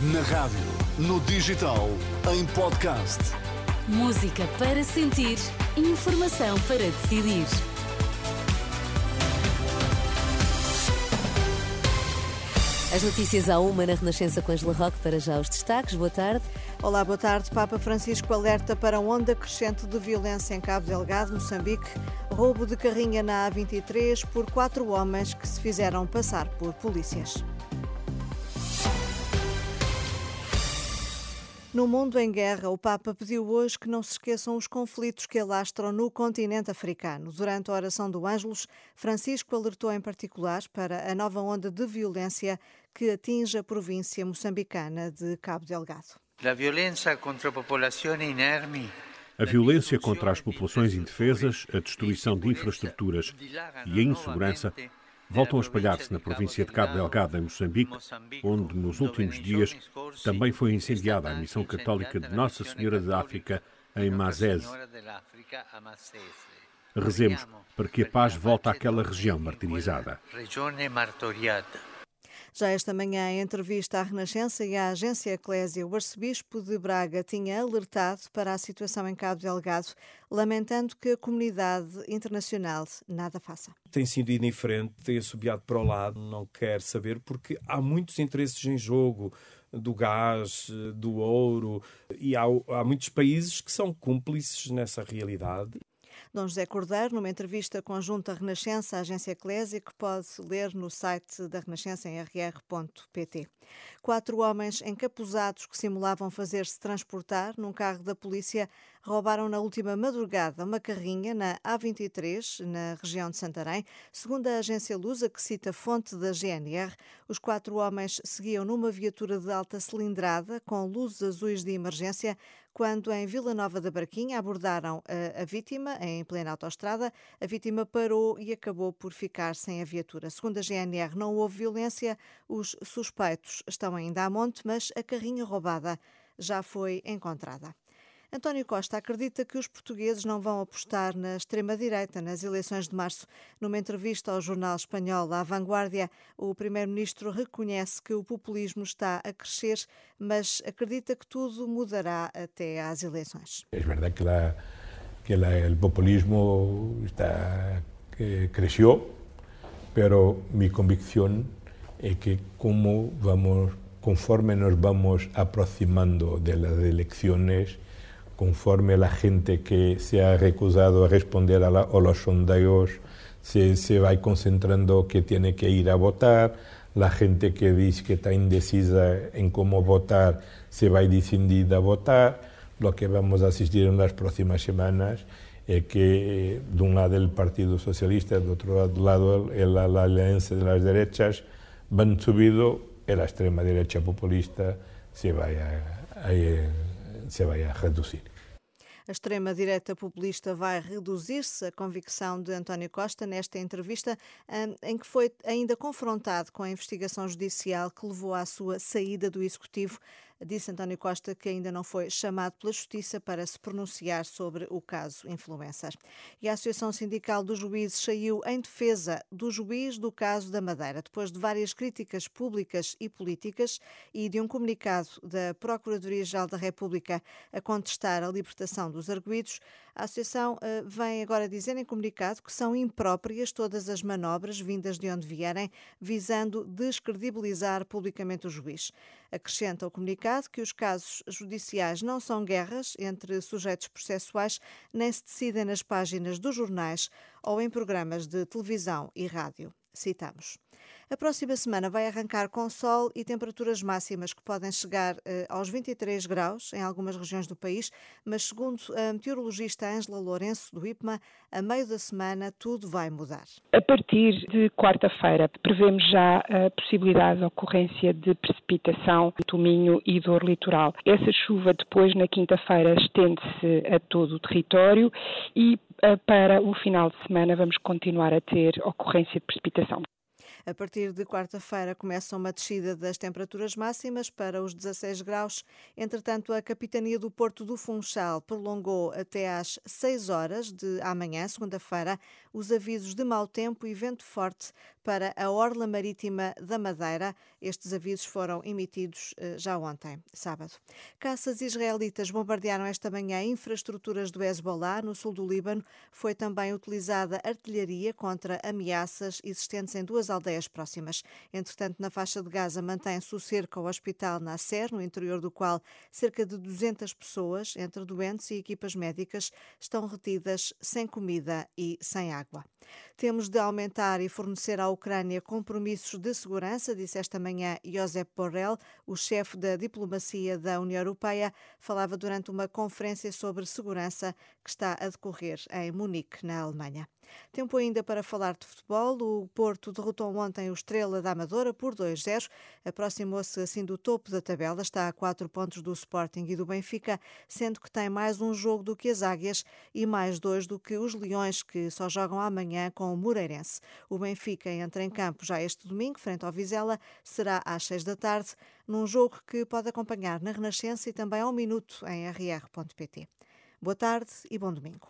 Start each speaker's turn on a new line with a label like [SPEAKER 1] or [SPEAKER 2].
[SPEAKER 1] Na rádio, no digital, em podcast.
[SPEAKER 2] Música para sentir, informação para decidir. As notícias à uma na Renascença com Angela Roque para já os destaques. Boa tarde.
[SPEAKER 3] Olá, boa tarde. Papa Francisco alerta para onda crescente de violência em Cabo Delgado, Moçambique. Roubo de carrinha na A23 por quatro homens que se fizeram passar por polícias. No mundo em guerra, o Papa pediu hoje que não se esqueçam os conflitos que alastram no continente africano. Durante a oração do Ângelos, Francisco alertou em particular para a nova onda de violência que atinge a província moçambicana de Cabo Delgado.
[SPEAKER 4] A violência contra a população inerme
[SPEAKER 5] a violência contra as populações indefesas, a destruição de infraestruturas e a insegurança voltam a espalhar-se na província de Cabo Delgado, em Moçambique, onde nos últimos dias também foi incendiada a missão católica de Nossa Senhora de África em Mazese. Rezemos para que a paz volte àquela região martirizada.
[SPEAKER 3] Já esta manhã, em entrevista à Renascença e à agência Eclésia, o arcebispo de Braga tinha alertado para a situação em Cabo Delgado, lamentando que a comunidade internacional nada faça.
[SPEAKER 6] Tem sido indiferente, tem assobiado para o lado, não quer saber, porque há muitos interesses em jogo do gás, do ouro, e há, há muitos países que são cúmplices nessa realidade.
[SPEAKER 3] Dom José Cordeiro, numa entrevista conjunta Renascença, à agência Eclésia, que pode ler no site da Renascença em rr.pt. Quatro homens encapuzados que simulavam fazer-se transportar num carro da polícia roubaram na última madrugada uma carrinha na A23, na região de Santarém. Segundo a agência Lusa, que cita fonte da GNR, os quatro homens seguiam numa viatura de alta cilindrada com luzes azuis de emergência quando em Vila Nova da Barquinha abordaram a, a, vítima em plena autoestrada. A vítima parou e acabou por ficar sem a viatura. Segundo a GNR, não houve violência, os suspeitos estão ainda a monte, mas a carrinha roubada já foi encontrada. António Costa acredita que os portugueses não vão apostar na extrema-direita nas eleições de março. Numa entrevista ao jornal espanhol A Vanguardia, o primeiro-ministro reconhece que o populismo está a crescer, mas acredita que tudo mudará até às eleições.
[SPEAKER 7] É verdade que, la, que populismo está, que cresceu, pero mi convicción es que como vamos, conforme nos vamos aproximando de las elecciones, conforme la gente que se ha recusado a responder a, los sondeos se, va concentrando que tiene que ir a votar, la gente que dice que está indecisa en cómo votar se va decidir a votar. Lo que vamos a asistir en las próximas semanas es que de un lado el Partido Socialista, de otro lado la, alianza de las derechas van subido y la extrema derecha populista se vaya a, a, se vaya a reducir.
[SPEAKER 3] A extrema-direita populista vai reduzir-se, a convicção de António Costa nesta entrevista, em que foi ainda confrontado com a investigação judicial que levou à sua saída do Executivo disse António Costa que ainda não foi chamado pela Justiça para se pronunciar sobre o caso Influencer. E a Associação Sindical dos Juízes saiu em defesa do juiz do caso da Madeira, depois de várias críticas públicas e políticas e de um comunicado da Procuradoria-Geral da República a contestar a libertação dos arguídos. A Associação uh, vem agora dizer em comunicado que são impróprias todas as manobras vindas de onde vierem, visando descredibilizar publicamente o juiz. Acrescenta o comunicado que os casos judiciais não são guerras entre sujeitos processuais, nem se decidem nas páginas dos jornais ou em programas de televisão e rádio. Citamos. A próxima semana vai arrancar com sol e temperaturas máximas que podem chegar eh, aos 23 graus em algumas regiões do país, mas segundo a meteorologista Ângela Lourenço do IPMA, a meio da semana tudo vai mudar.
[SPEAKER 8] A partir de quarta-feira prevemos já a possibilidade de ocorrência de precipitação do Minho e do litoral. Essa chuva depois na quinta-feira estende-se a todo o território e eh, para o final de semana vamos continuar a ter ocorrência de precipitação.
[SPEAKER 3] A partir de quarta-feira começa uma descida das temperaturas máximas para os 16 graus. Entretanto, a Capitania do Porto do Funchal prolongou até às 6 horas de amanhã, segunda-feira, os avisos de mau tempo e vento forte para a Orla Marítima da Madeira. Estes avisos foram emitidos eh, já ontem, sábado. Caças israelitas bombardearam esta manhã infraestruturas do Hezbollah no sul do Líbano. Foi também utilizada artilharia contra ameaças existentes em duas aldeias próximas. Entretanto, na faixa de Gaza mantém-se o cerco ao hospital Nasser, no interior do qual cerca de 200 pessoas, entre doentes e equipas médicas, estão retidas sem comida e sem água. Temos de aumentar e fornecer à Ucrânia compromissos de segurança, disse esta manhã Josep Borrell, o chefe da diplomacia da União Europeia, falava durante uma conferência sobre segurança que está a decorrer em Munique, na Alemanha. Tempo ainda para falar de futebol. O Porto derrotou ontem o Estrela da Amadora por 2-0. Aproximou-se assim do topo da tabela. Está a 4 pontos do Sporting e do Benfica, sendo que tem mais um jogo do que as Águias e mais dois do que os Leões, que só jogam amanhã com o Moreirense. O Benfica entra em campo já este domingo, frente ao Vizela. Será às 6 da tarde, num jogo que pode acompanhar na Renascença e também ao minuto em rr.pt. Boa tarde e bom domingo.